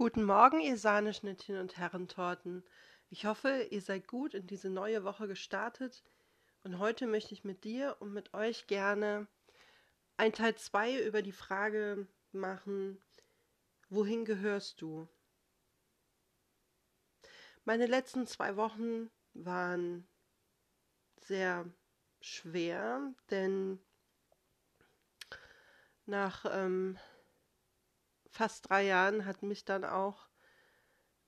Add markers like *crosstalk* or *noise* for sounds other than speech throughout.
Guten Morgen, ihr Sahneschnittchen und Herrentorten. Ich hoffe, ihr seid gut in diese neue Woche gestartet. Und heute möchte ich mit dir und mit euch gerne ein Teil 2 über die Frage machen, wohin gehörst du? Meine letzten zwei Wochen waren sehr schwer, denn nach ähm, fast drei Jahren hat mich dann auch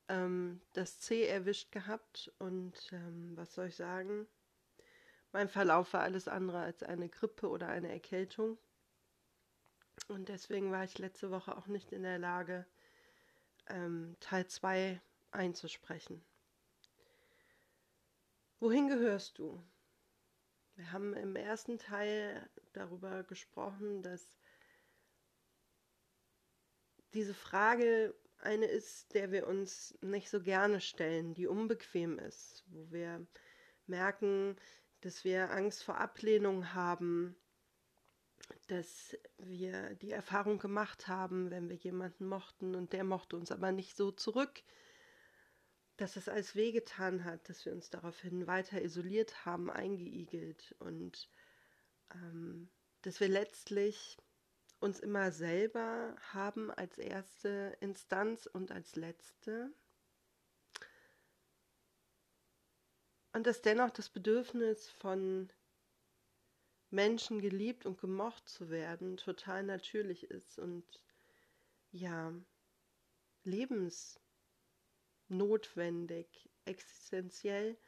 ähm, das C erwischt gehabt und ähm, was soll ich sagen? Mein Verlauf war alles andere als eine Grippe oder eine Erkältung. Und deswegen war ich letzte Woche auch nicht in der Lage, ähm, Teil 2 einzusprechen. Wohin gehörst du? Wir haben im ersten Teil darüber gesprochen, dass diese Frage eine ist, der wir uns nicht so gerne stellen, die unbequem ist, wo wir merken, dass wir Angst vor Ablehnung haben, dass wir die Erfahrung gemacht haben, wenn wir jemanden mochten und der mochte uns aber nicht so zurück, dass es alles wehgetan hat, dass wir uns daraufhin weiter isoliert haben, eingeigelt und ähm, dass wir letztlich uns immer selber haben als erste Instanz und als letzte. Und dass dennoch das Bedürfnis von Menschen geliebt und gemocht zu werden total natürlich ist und ja, lebensnotwendig, existenziell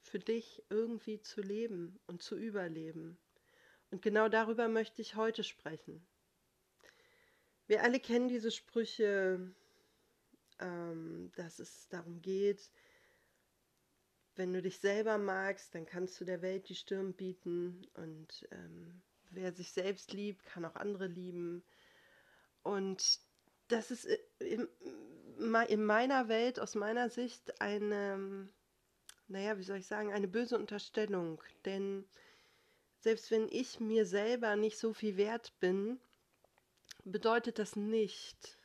für dich irgendwie zu leben und zu überleben. Und genau darüber möchte ich heute sprechen. Wir alle kennen diese Sprüche, ähm, dass es darum geht, wenn du dich selber magst, dann kannst du der Welt die Stirn bieten und ähm, wer sich selbst liebt, kann auch andere lieben. Und das ist in, in meiner Welt, aus meiner Sicht, eine, naja, wie soll ich sagen, eine böse Unterstellung. Denn selbst wenn ich mir selber nicht so viel wert bin, bedeutet das nicht,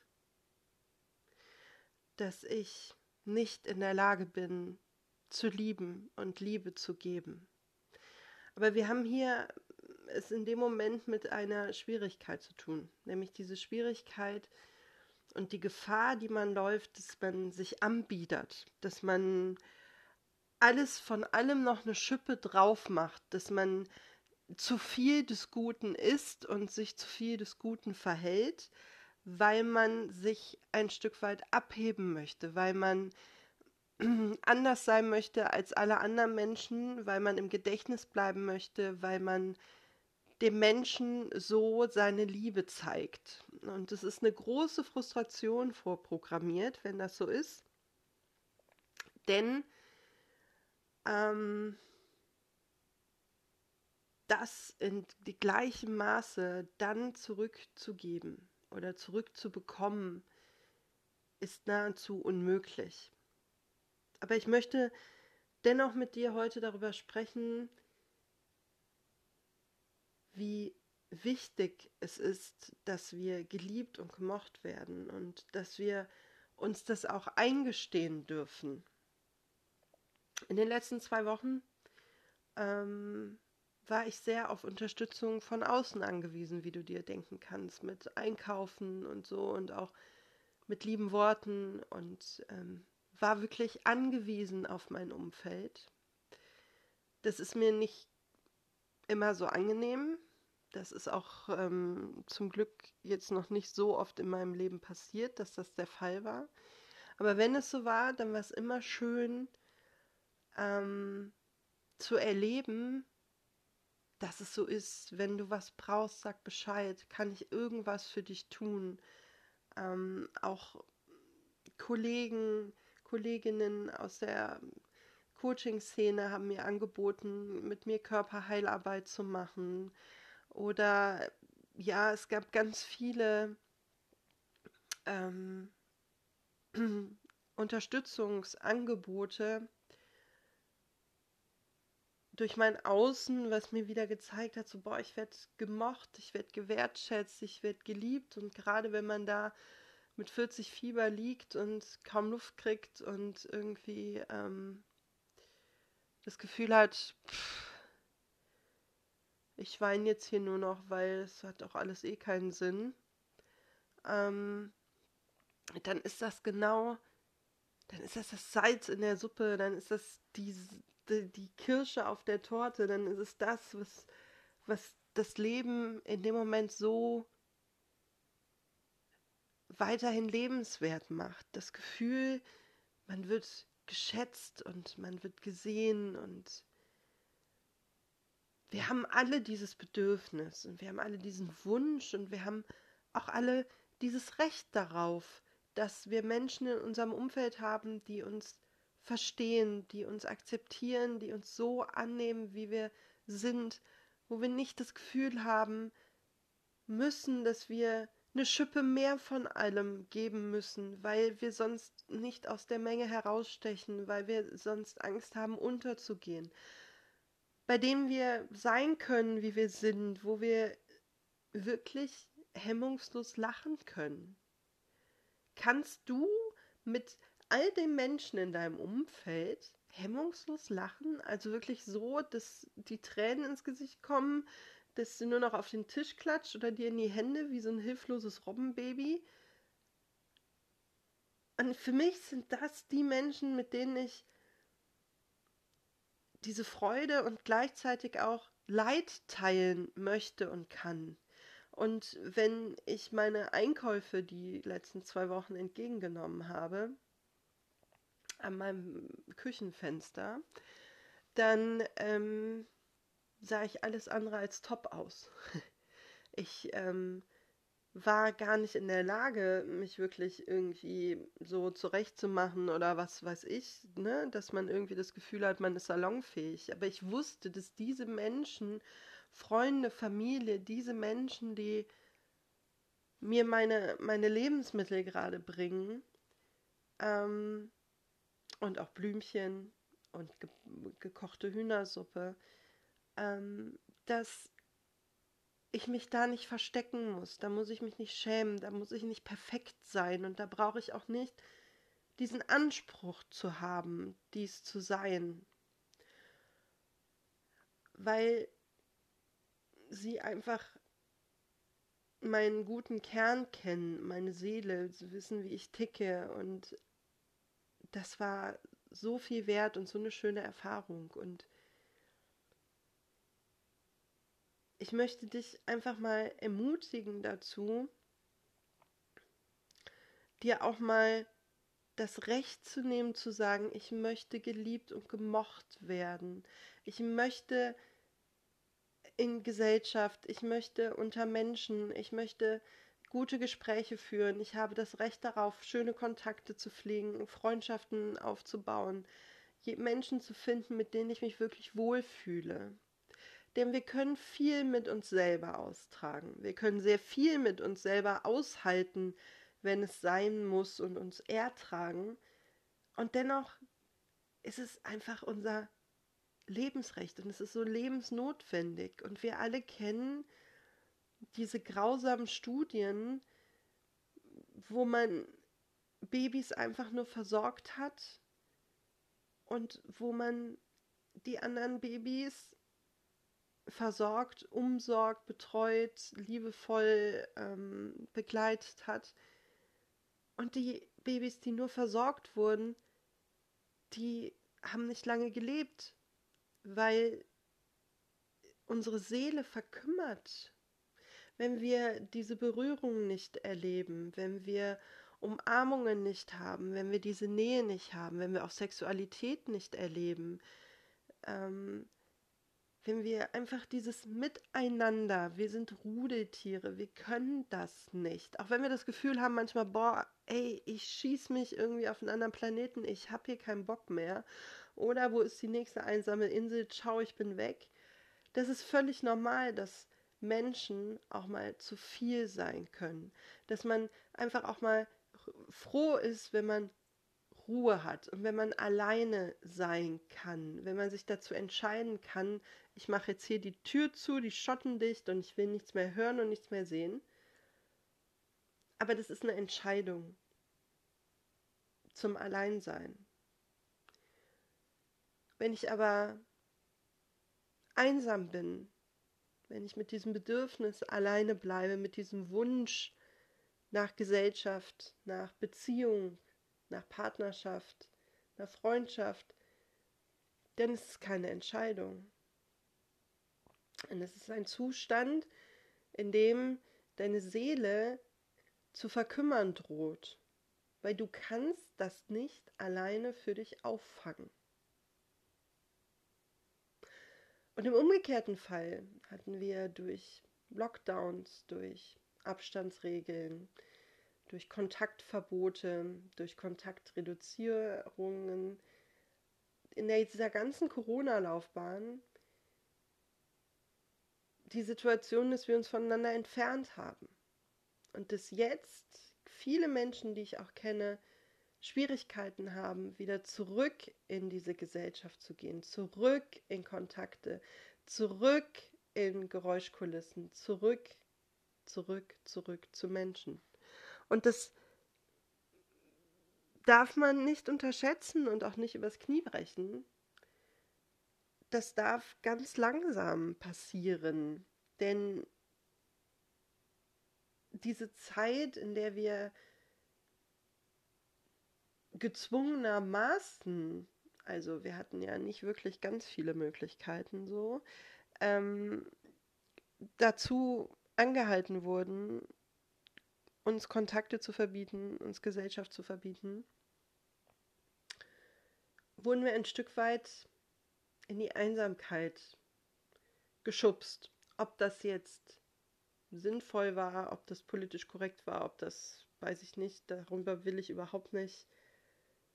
dass ich nicht in der Lage bin, zu lieben und Liebe zu geben. Aber wir haben hier es in dem Moment mit einer Schwierigkeit zu tun, nämlich diese Schwierigkeit und die Gefahr, die man läuft, dass man sich anbiedert, dass man alles von allem noch eine Schippe drauf macht, dass man zu viel des Guten ist und sich zu viel des Guten verhält, weil man sich ein Stück weit abheben möchte, weil man *clears throat* anders sein möchte als alle anderen Menschen, weil man im Gedächtnis bleiben möchte, weil man dem Menschen so seine Liebe zeigt. Und es ist eine große Frustration vorprogrammiert, wenn das so ist. Denn ähm, das in gleichem Maße dann zurückzugeben oder zurückzubekommen, ist nahezu unmöglich. Aber ich möchte dennoch mit dir heute darüber sprechen, wie wichtig es ist, dass wir geliebt und gemocht werden und dass wir uns das auch eingestehen dürfen. In den letzten zwei Wochen ähm, war ich sehr auf Unterstützung von außen angewiesen, wie du dir denken kannst, mit Einkaufen und so und auch mit lieben Worten und ähm, war wirklich angewiesen auf mein Umfeld. Das ist mir nicht immer so angenehm. Das ist auch ähm, zum Glück jetzt noch nicht so oft in meinem Leben passiert, dass das der Fall war. Aber wenn es so war, dann war es immer schön ähm, zu erleben, dass es so ist. Wenn du was brauchst, sag Bescheid. Kann ich irgendwas für dich tun? Ähm, auch Kollegen, Kolleginnen aus der Coaching-Szene haben mir angeboten, mit mir Körperheilarbeit zu machen. Oder ja, es gab ganz viele ähm, *clears throat* Unterstützungsangebote, durch mein Außen, was mir wieder gezeigt hat, so, boah, ich werde gemocht, ich werde gewertschätzt, ich werde geliebt. Und gerade wenn man da mit 40 Fieber liegt und kaum Luft kriegt und irgendwie ähm, das Gefühl hat, pff, ich weine jetzt hier nur noch, weil es hat auch alles eh keinen Sinn, ähm, dann ist das genau, dann ist das das Salz in der Suppe, dann ist das die, die, die Kirsche auf der Torte, dann ist es das, was, was das Leben in dem Moment so weiterhin lebenswert macht. Das Gefühl, man wird geschätzt und man wird gesehen und wir haben alle dieses Bedürfnis und wir haben alle diesen Wunsch und wir haben auch alle dieses Recht darauf, dass wir Menschen in unserem Umfeld haben, die uns verstehen, die uns akzeptieren, die uns so annehmen, wie wir sind, wo wir nicht das Gefühl haben müssen, dass wir eine Schippe mehr von allem geben müssen, weil wir sonst nicht aus der Menge herausstechen, weil wir sonst Angst haben, unterzugehen. Bei dem wir sein können, wie wir sind, wo wir wirklich hemmungslos lachen können. Kannst du mit all den Menschen in deinem Umfeld hemmungslos lachen? Also wirklich so, dass die Tränen ins Gesicht kommen, dass du nur noch auf den Tisch klatscht oder dir in die Hände wie so ein hilfloses Robbenbaby. Und für mich sind das die Menschen, mit denen ich diese Freude und gleichzeitig auch Leid teilen möchte und kann. Und wenn ich meine Einkäufe die letzten zwei Wochen entgegengenommen habe, an meinem Küchenfenster, dann ähm, sah ich alles andere als top aus. *laughs* Ich ähm, war gar nicht in der Lage, mich wirklich irgendwie so zurechtzumachen oder was weiß ich, ne? dass man irgendwie das Gefühl hat, man ist salonfähig. Aber ich wusste, dass diese Menschen, Freunde, Familie, diese Menschen, die mir meine, meine Lebensmittel gerade bringen, ähm, und auch Blümchen und ge gekochte Hühnersuppe, ähm, dass ich mich da nicht verstecken muss, da muss ich mich nicht schämen, da muss ich nicht perfekt sein. Und da brauche ich auch nicht diesen Anspruch zu haben, dies zu sein, weil sie einfach meinen guten Kern kennen, meine Seele, sie wissen, wie ich ticke. Und das war so viel wert und so eine schöne Erfahrung. Und ich möchte dich einfach mal ermutigen dazu, dir auch mal das Recht zu nehmen, zu sagen, ich möchte geliebt und gemocht werden. Ich möchte in Gesellschaft, ich möchte unter Menschen, ich möchte gute Gespräche führen. Ich habe das Recht darauf, schöne Kontakte zu pflegen, Freundschaften aufzubauen, Menschen zu finden, mit denen ich mich wirklich wohlfühle. Denn wir können viel mit uns selber austragen. Wir können sehr viel mit uns selber aushalten, wenn es sein muss und uns ertragen. Und dennoch ist es einfach unser Lebensrecht und es ist so lebensnotwendig. Und wir alle kennen diese grausamen Studien, wo man Babys einfach nur versorgt hat und wo man die anderen Babys versorgt, umsorgt, betreut, liebevoll ähm, begleitet hat. Und die Babys, die nur versorgt wurden, die haben nicht lange gelebt, weil unsere Seele verkümmert wenn wir diese Berührung nicht erleben, wenn wir Umarmungen nicht haben, wenn wir diese Nähe nicht haben, wenn wir auch Sexualität nicht erleben, ähm, wenn wir einfach dieses Miteinander, wir sind Rudeltiere, wir können das nicht. Auch wenn wir das Gefühl haben manchmal, boah, ey, ich schieß mich irgendwie auf einen anderen Planeten, ich hab hier keinen Bock mehr. Oder wo ist die nächste einsame Insel? Ciao, ich bin weg. Das ist völlig normal, dass Menschen auch mal zu viel sein können. Dass man einfach auch mal froh ist, wenn man Ruhe hat und wenn man alleine sein kann, wenn man sich dazu entscheiden kann, ich mache jetzt hier die Tür zu, die Schotten dicht und ich will nichts mehr hören und nichts mehr sehen. Aber das ist eine Entscheidung zum Alleinsein. Wenn ich aber einsam bin, wenn ich mit diesem Bedürfnis alleine bleibe, mit diesem Wunsch nach Gesellschaft, nach Beziehung, nach Partnerschaft, nach Freundschaft, dann ist es keine Entscheidung. Und es ist ein Zustand, in dem deine Seele zu verkümmern droht, weil du kannst das nicht alleine für dich auffangen. Und im umgekehrten Fall hatten wir durch Lockdowns, durch Abstandsregeln, durch Kontaktverbote, durch Kontaktreduzierungen, in dieser ganzen Corona-Laufbahn die Situation, dass wir uns voneinander entfernt haben. Und dass jetzt viele Menschen, die ich auch kenne, Schwierigkeiten haben, wieder zurück in diese Gesellschaft zu gehen, zurück in Kontakte, zurück in Geräuschkulissen, zurück, zurück, zurück zu Menschen. Und das darf man nicht unterschätzen und auch nicht übers Knie brechen. Das darf ganz langsam passieren, denn diese Zeit, in der wir gezwungenermaßen, also wir hatten ja nicht wirklich ganz viele Möglichkeiten so, ähm, dazu angehalten wurden, uns Kontakte zu verbieten, uns Gesellschaft zu verbieten, wurden wir ein Stück weit in die Einsamkeit geschubst. Ob das jetzt sinnvoll war, ob das politisch korrekt war, ob das, weiß ich nicht, darüber will ich überhaupt nicht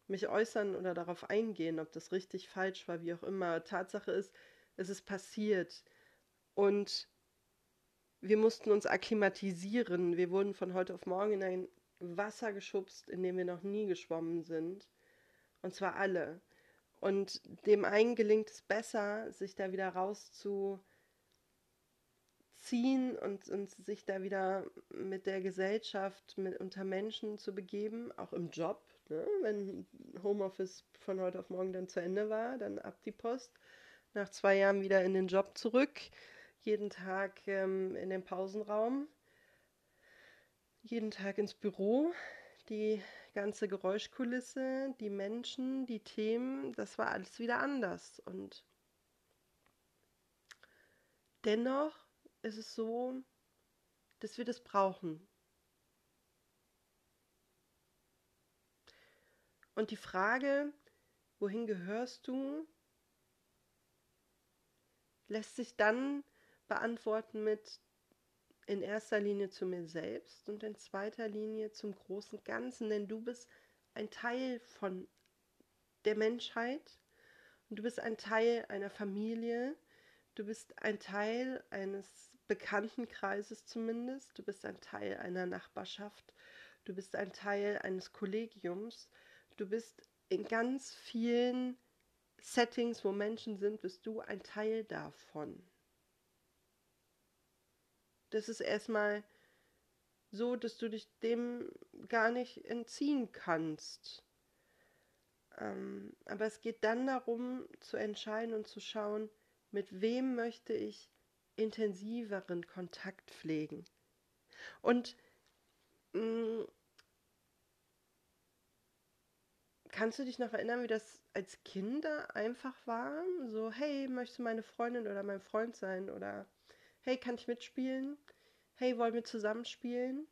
mich äußern oder darauf eingehen, ob das richtig, falsch war, wie auch immer. Tatsache ist, es ist passiert. Und wir mussten uns akklimatisieren. Wir wurden von heute auf morgen in ein Wasser geschubst, in dem wir noch nie geschwommen sind. Und zwar alle. Und dem einen gelingt es besser, sich da wieder rauszuziehen und, und sich da wieder mit der Gesellschaft, mit unter Menschen zu begeben, auch im Job. Ne? Wenn Homeoffice von heute auf morgen dann zu Ende war, dann ab die Post. Nach zwei Jahren wieder in den Job zurück jeden Tag ähm, in den Pausenraum, jeden Tag ins Büro, die ganze Geräuschkulisse, die Menschen, die Themen, das war alles wieder anders. Und dennoch ist es so, dass wir das brauchen. Und die Frage, wohin gehörst du, lässt sich dann beantworten mit in erster Linie zu mir selbst und in zweiter Linie zum großen Ganzen, denn du bist ein Teil von der Menschheit. Und du bist ein Teil einer Familie, du bist ein Teil eines Bekanntenkreises zumindest, du bist ein Teil einer Nachbarschaft, du bist ein Teil eines Kollegiums, du bist in ganz vielen Settings, wo Menschen sind, bist du ein Teil davon das ist erstmal so, dass du dich dem gar nicht entziehen kannst. Ähm, aber es geht dann darum zu entscheiden und zu schauen, mit wem möchte ich intensiveren Kontakt pflegen. Und mh, kannst du dich noch erinnern, wie das als Kinder einfach war? So, hey, möchtest du meine Freundin oder mein Freund sein? Oder hey, kann ich mitspielen? Hey, wollen wir zusammenspielen?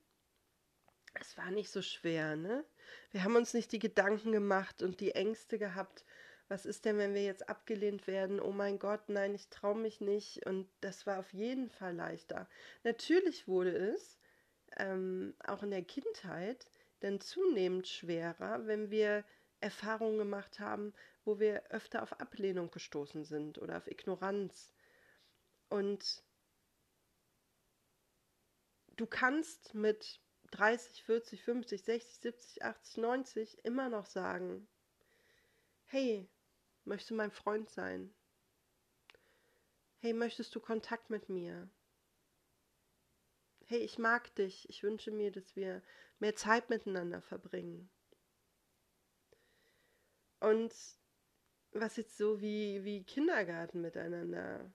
Es war nicht so schwer, ne? Wir haben uns nicht die Gedanken gemacht und die Ängste gehabt. Was ist denn, wenn wir jetzt abgelehnt werden? Oh mein Gott, nein, ich traue mich nicht. Und das war auf jeden Fall leichter. Natürlich wurde es ähm, auch in der Kindheit dann zunehmend schwerer, wenn wir Erfahrungen gemacht haben, wo wir öfter auf Ablehnung gestoßen sind oder auf Ignoranz. Und du kannst mit 30, 40, 50, 60, 70, 80, 90 immer noch sagen, hey, möchtest du mein Freund sein? Hey, möchtest du Kontakt mit mir? hey, ich mag dich, ich wünsche mir, dass wir mehr Zeit miteinander verbringen. Und was jetzt so wie, wie Kindergarten miteinander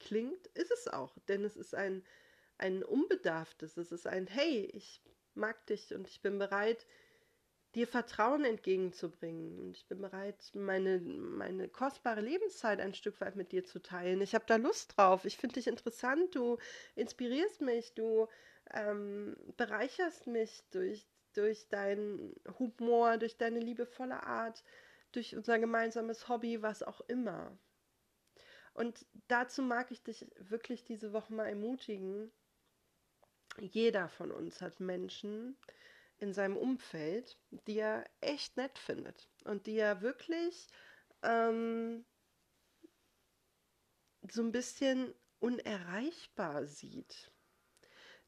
klingt, ist es auch, denn es ist ein, ein unbedarftes, es ist ein Hey, ich mag dich und ich bin bereit, dir Vertrauen entgegenzubringen. Und ich bin bereit, meine, meine kostbare Lebenszeit ein Stück weit mit dir zu teilen. Ich habe da Lust drauf. Ich finde dich interessant. Du inspirierst mich. Du ähm, bereicherst mich durch, durch deinen Humor, durch deine liebevolle Art, durch unser gemeinsames Hobby, was auch immer. Und dazu mag ich dich wirklich diese Woche mal ermutigen. Jeder von uns hat Menschen, in seinem Umfeld, die er echt nett findet und die er wirklich ähm, so ein bisschen unerreichbar sieht,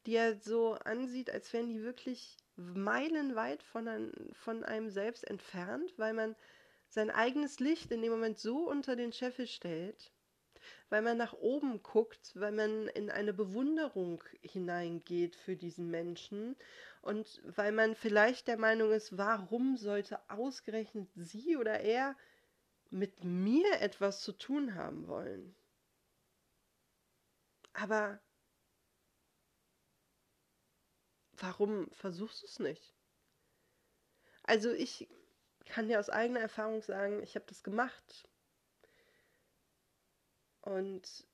die er so ansieht, als wären die wirklich meilenweit von, ein, von einem selbst entfernt, weil man sein eigenes Licht in dem Moment so unter den Scheffel stellt, weil man nach oben guckt, weil man in eine Bewunderung hineingeht für diesen Menschen und weil man vielleicht der Meinung ist, warum sollte ausgerechnet sie oder er mit mir etwas zu tun haben wollen. Aber warum versuchst du es nicht? Also ich kann dir aus eigener Erfahrung sagen, ich habe das gemacht. Und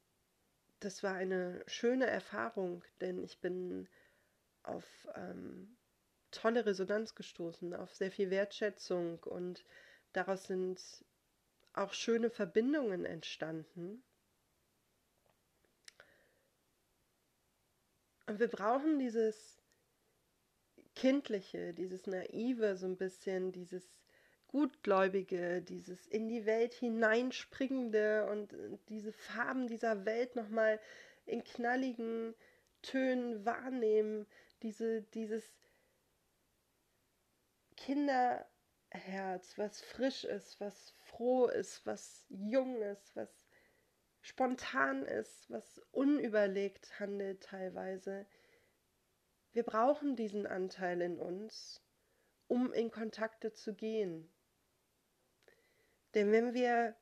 das war eine schöne Erfahrung, denn ich bin auf ähm, tolle Resonanz gestoßen, auf sehr viel Wertschätzung und daraus sind auch schöne Verbindungen entstanden. Und wir brauchen dieses Kindliche, dieses Naive, so ein bisschen, dieses Gutgläubige, dieses in die Welt hineinspringende und diese Farben dieser Welt nochmal in knalligen Tönen wahrnehmen, diese, dieses Kinderherz, was frisch ist, was froh ist, was jung ist, was spontan ist, was unüberlegt handelt teilweise. Wir brauchen diesen Anteil in uns, um in Kontakte zu gehen. Denn wenn wir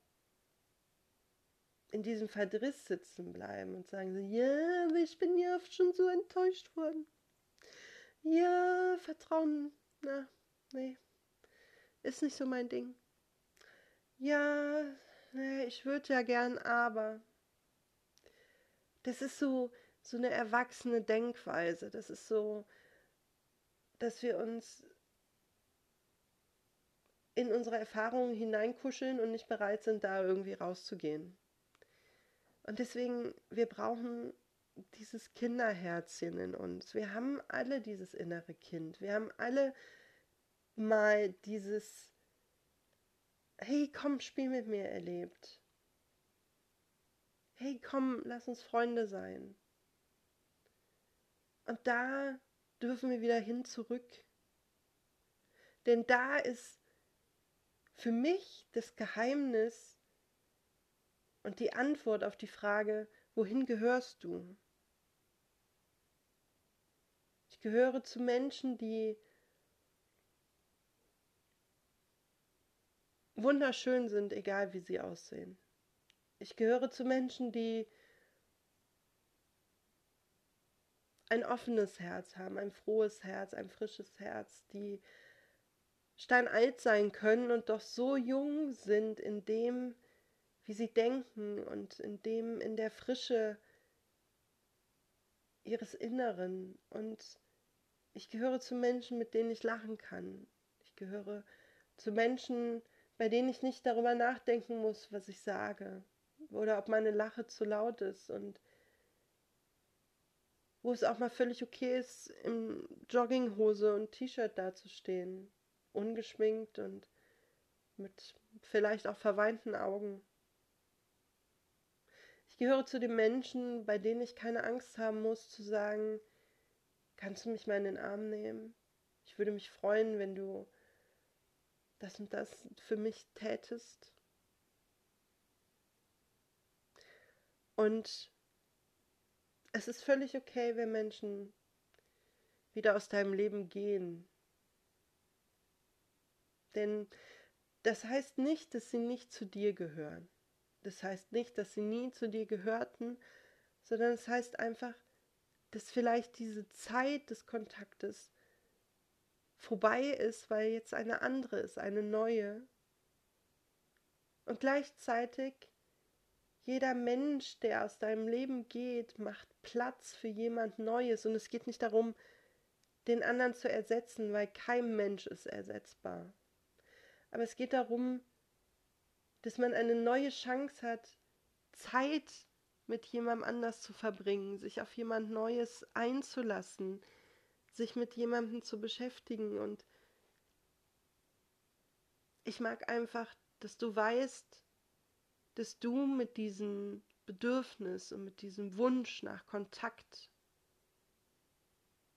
in diesem Verdriss sitzen bleiben und sagen, ja, ich bin ja oft schon so enttäuscht worden. Ja, Vertrauen, na, nee, ist nicht so mein Ding. Ja, nee, ich würde ja gern, aber. Das ist so, so eine erwachsene Denkweise. Das ist so, dass wir uns in unsere Erfahrungen hineinkuscheln und nicht bereit sind, da irgendwie rauszugehen. Und deswegen, wir brauchen dieses Kinderherzchen in uns. Wir haben alle dieses innere Kind. Wir haben alle mal dieses Hey, komm, spiel mit mir erlebt. Hey, komm, lass uns Freunde sein. Und da dürfen wir wieder hin zurück. Denn da ist für mich das Geheimnis und die Antwort auf die Frage, wohin gehörst du? Ich gehöre zu Menschen, die wunderschön sind, egal wie sie aussehen. Ich gehöre zu Menschen, die ein offenes Herz haben, ein frohes Herz, ein frisches Herz, die steinalt sein können und doch so jung sind in dem, wie sie denken und in dem, in der Frische ihres Inneren. Und ich gehöre zu Menschen, mit denen ich lachen kann. Ich gehöre zu Menschen, bei denen ich nicht darüber nachdenken muss, was ich sage. Oder ob meine Lache zu laut ist und wo es auch mal völlig okay ist, in Jogginghose und T-Shirt dazustehen, ungeschminkt und mit vielleicht auch verweinten Augen. Ich gehöre zu den Menschen, bei denen ich keine Angst haben muss zu sagen, kannst du mich mal in den Arm nehmen? Ich würde mich freuen, wenn du das und das für mich tätest. Und es ist völlig okay, wenn Menschen wieder aus deinem Leben gehen. Denn das heißt nicht, dass sie nicht zu dir gehören. Das heißt nicht, dass sie nie zu dir gehörten, sondern es heißt einfach, dass vielleicht diese Zeit des Kontaktes vorbei ist, weil jetzt eine andere ist, eine neue. Und gleichzeitig jeder Mensch, der aus deinem Leben geht, macht Platz für jemand Neues. Und es geht nicht darum, den anderen zu ersetzen, weil kein Mensch ist ersetzbar. Aber es geht darum, dass man eine neue Chance hat, Zeit mit jemandem anders zu verbringen, sich auf jemand Neues einzulassen, sich mit jemandem zu beschäftigen. Und ich mag einfach, dass du weißt, dass du mit diesem Bedürfnis und mit diesem Wunsch nach Kontakt,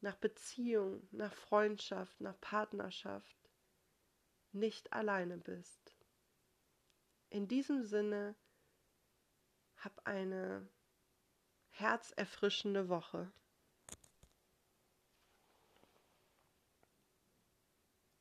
nach Beziehung, nach Freundschaft, nach Partnerschaft nicht alleine bist. In diesem Sinne, hab eine herzerfrischende Woche.